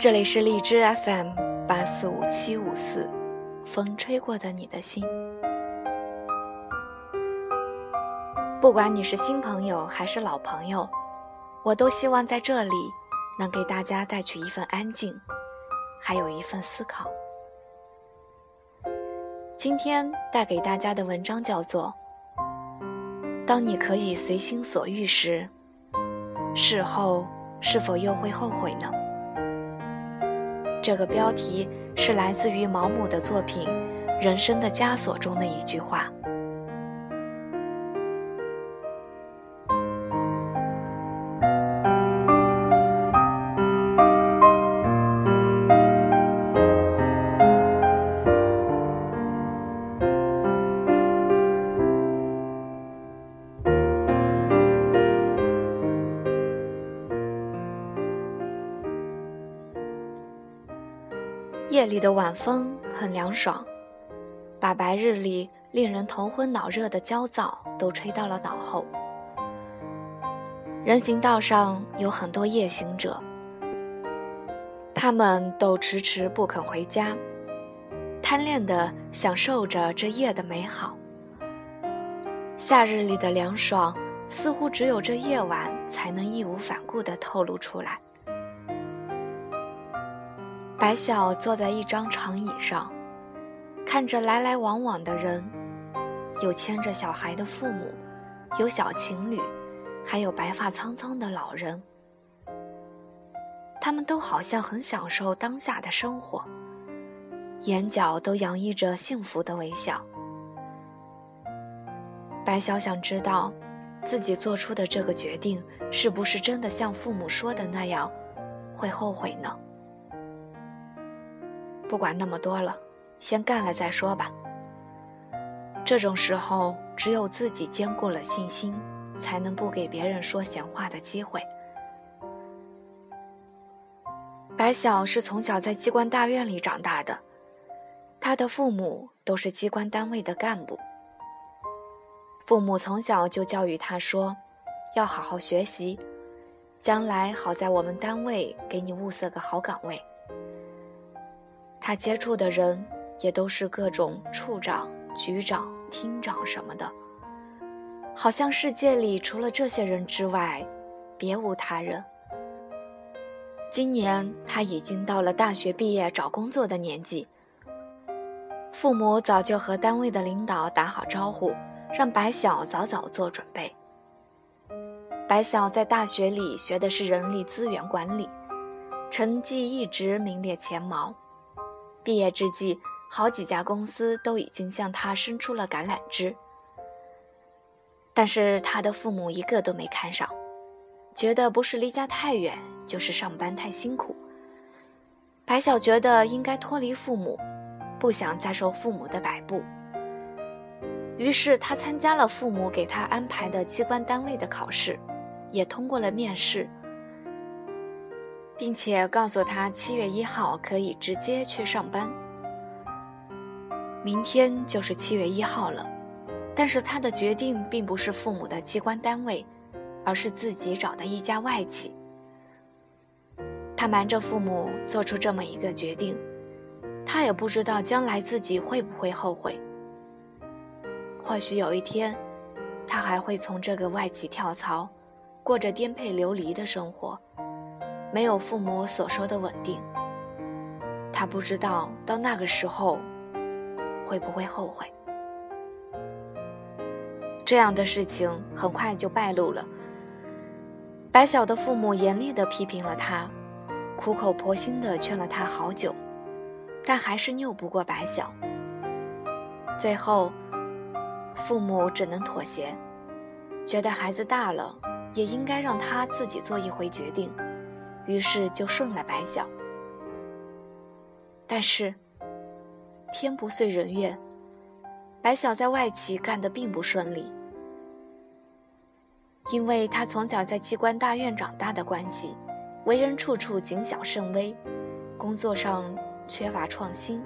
这里是荔枝 FM 八四五七五四，风吹过的你的心。不管你是新朋友还是老朋友，我都希望在这里能给大家带去一份安静，还有一份思考。今天带给大家的文章叫做《当你可以随心所欲时，事后是否又会后悔呢？》这个标题是来自于毛姆的作品《人生的枷锁》中的一句话。夜里的晚风很凉爽，把白日里令人头昏脑热的焦躁都吹到了脑后。人行道上有很多夜行者，他们都迟迟不肯回家，贪恋地享受着这夜的美好。夏日里的凉爽，似乎只有这夜晚才能义无反顾地透露出来。白晓坐在一张长椅上，看着来来往往的人，有牵着小孩的父母，有小情侣，还有白发苍苍的老人。他们都好像很享受当下的生活，眼角都洋溢着幸福的微笑。白晓想知道，自己做出的这个决定是不是真的像父母说的那样，会后悔呢？不管那么多了，先干了再说吧。这种时候，只有自己坚固了信心，才能不给别人说闲话的机会。白晓是从小在机关大院里长大的，他的父母都是机关单位的干部。父母从小就教育他说，要好好学习，将来好在我们单位给你物色个好岗位。他接触的人也都是各种处长、局长、厅长什么的，好像世界里除了这些人之外，别无他人。今年他已经到了大学毕业找工作的年纪，父母早就和单位的领导打好招呼，让白晓早早做准备。白晓在大学里学的是人力资源管理，成绩一直名列前茅。毕业之际，好几家公司都已经向他伸出了橄榄枝，但是他的父母一个都没看上，觉得不是离家太远，就是上班太辛苦。白晓觉得应该脱离父母，不想再受父母的摆布，于是他参加了父母给他安排的机关单位的考试，也通过了面试。并且告诉他，七月一号可以直接去上班。明天就是七月一号了，但是他的决定并不是父母的机关单位，而是自己找的一家外企。他瞒着父母做出这么一个决定，他也不知道将来自己会不会后悔。或许有一天，他还会从这个外企跳槽，过着颠沛流离的生活。没有父母所说的稳定，他不知道到那个时候会不会后悔。这样的事情很快就败露了。白晓的父母严厉地批评了他，苦口婆心地劝了他好久，但还是拗不过白晓。最后，父母只能妥协，觉得孩子大了，也应该让他自己做一回决定。于是就顺了白晓，但是天不遂人愿，白晓在外企干得并不顺利，因为他从小在机关大院长大的关系，为人处处谨小慎微，工作上缺乏创新，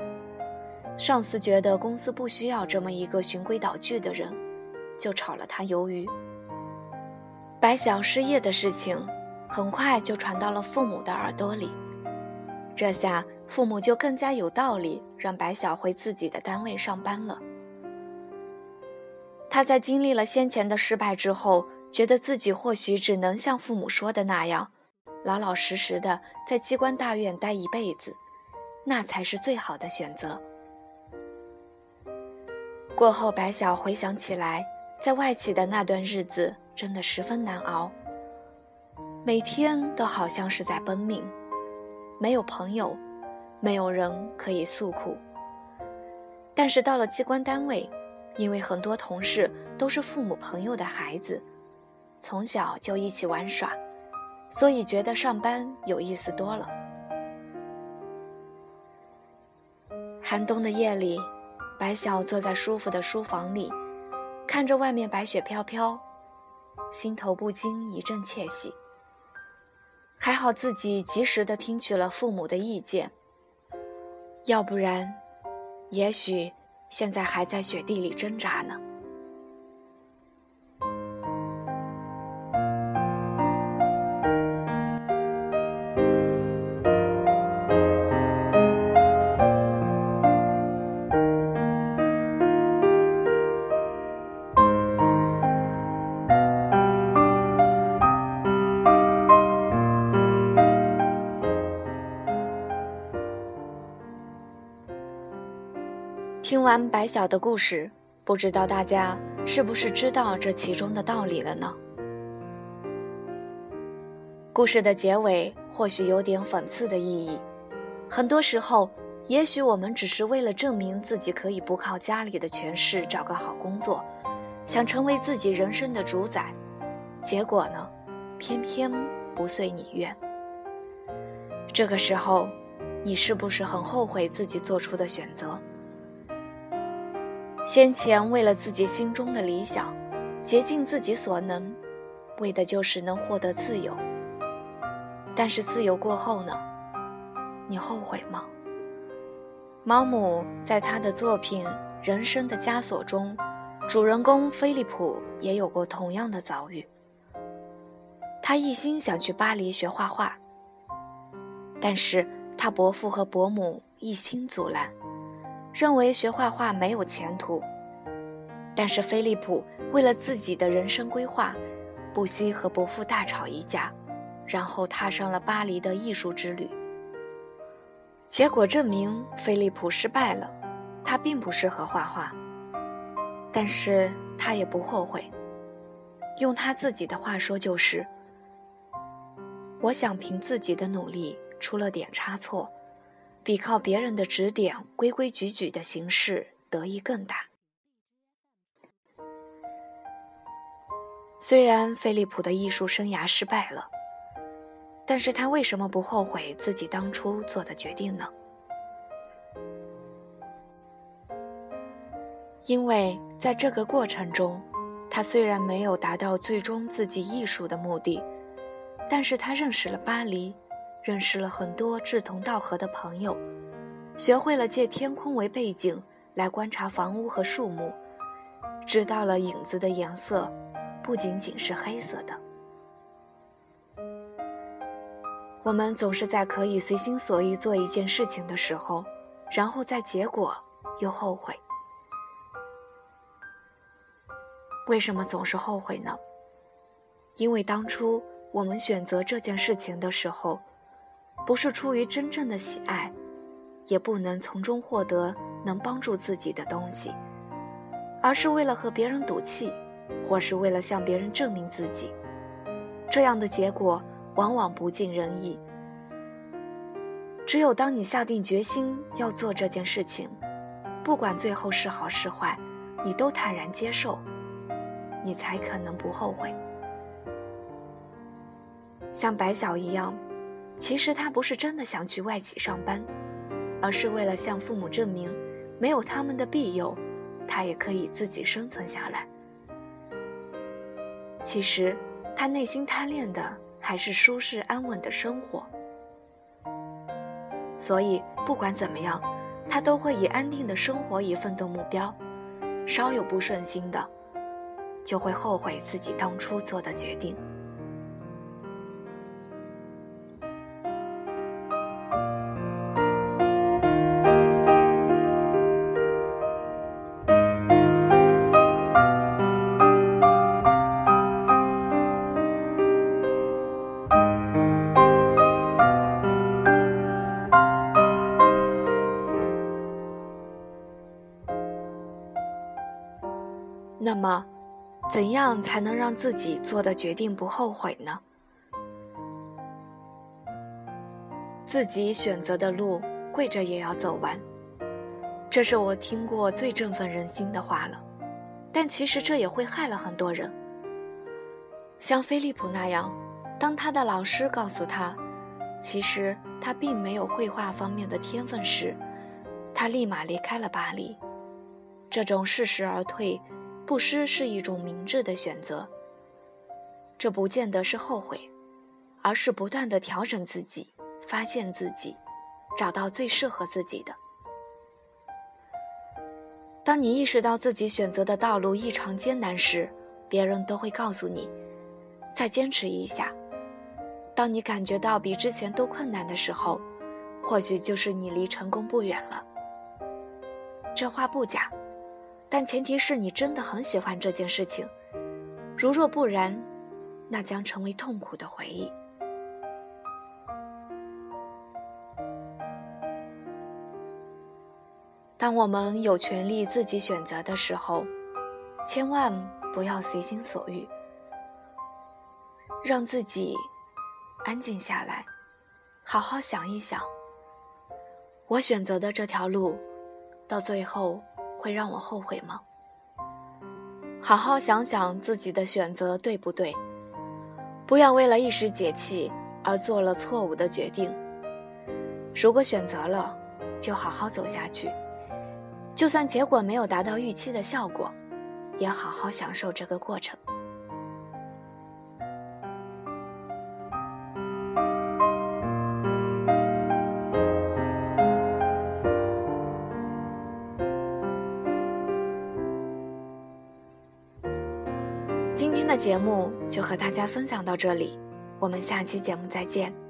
上司觉得公司不需要这么一个循规蹈矩的人，就炒了他鱿鱼。白晓失业的事情。很快就传到了父母的耳朵里，这下父母就更加有道理让白晓回自己的单位上班了。他在经历了先前的失败之后，觉得自己或许只能像父母说的那样，老老实实的在机关大院待一辈子，那才是最好的选择。过后，白晓回想起来，在外企的那段日子真的十分难熬，每天都好像是在奔命，没有朋友，没有人可以诉苦。但是到了机关单位，因为很多同事都是父母朋友的孩子，从小就一起玩耍，所以觉得上班有意思多了。寒冬的夜里，白晓坐在舒服的书房里，看着外面白雪飘飘，心头不禁一阵窃喜。还好自己及时的听取了父母的意见，要不然，也许……现在还在雪地里挣扎呢。听完白晓的故事，不知道大家是不是知道这其中的道理了呢？故事的结尾或许有点讽刺的意义。很多时候，也许我们只是为了证明自己可以不靠家里的权势找个好工作，想成为自己人生的主宰，结果呢，偏偏不遂你愿。这个时候，你是不是很后悔自己做出的选择？先前为了自己心中的理想，竭尽自己所能，为的就是能获得自由。但是自由过后呢？你后悔吗？毛姆在他的作品《人生的枷锁》中，主人公菲利普也有过同样的遭遇。他一心想去巴黎学画画，但是他伯父和伯母一心阻拦。认为学画画没有前途，但是菲利普为了自己的人生规划，不惜和伯父大吵一架，然后踏上了巴黎的艺术之旅。结果证明，菲利普失败了，他并不适合画画，但是他也不后悔。用他自己的话说就是：“我想凭自己的努力，出了点差错。”比靠别人的指点、规规矩矩的形式得意更大。虽然菲利普的艺术生涯失败了，但是他为什么不后悔自己当初做的决定呢？因为在这个过程中，他虽然没有达到最终自己艺术的目的，但是他认识了巴黎。认识了很多志同道合的朋友，学会了借天空为背景来观察房屋和树木，知道了影子的颜色不仅仅是黑色的。我们总是在可以随心所欲做一件事情的时候，然后在结果又后悔。为什么总是后悔呢？因为当初我们选择这件事情的时候。不是出于真正的喜爱，也不能从中获得能帮助自己的东西，而是为了和别人赌气，或是为了向别人证明自己。这样的结果往往不尽人意。只有当你下定决心要做这件事情，不管最后是好是坏，你都坦然接受，你才可能不后悔。像白晓一样。其实他不是真的想去外企上班，而是为了向父母证明，没有他们的庇佑，他也可以自己生存下来。其实，他内心贪恋的还是舒适安稳的生活。所以，不管怎么样，他都会以安定的生活以奋斗目标。稍有不顺心的，就会后悔自己当初做的决定。那么，怎样才能让自己做的决定不后悔呢？自己选择的路，跪着也要走完。这是我听过最振奋人心的话了，但其实这也会害了很多人。像菲利普那样，当他的老师告诉他，其实他并没有绘画方面的天分时，他立马离开了巴黎。这种适时而退，不失是一种明智的选择。这不见得是后悔，而是不断的调整自己。发现自己，找到最适合自己的。当你意识到自己选择的道路异常艰难时，别人都会告诉你：“再坚持一下。”当你感觉到比之前都困难的时候，或许就是你离成功不远了。这话不假，但前提是你真的很喜欢这件事情。如若不然，那将成为痛苦的回忆。当我们有权利自己选择的时候，千万不要随心所欲，让自己安静下来，好好想一想：我选择的这条路，到最后会让我后悔吗？好好想想自己的选择对不对，不要为了一时解气而做了错误的决定。如果选择了，就好好走下去。就算结果没有达到预期的效果，也好好享受这个过程。节目就和大家分享到这里，我们下期节目再见。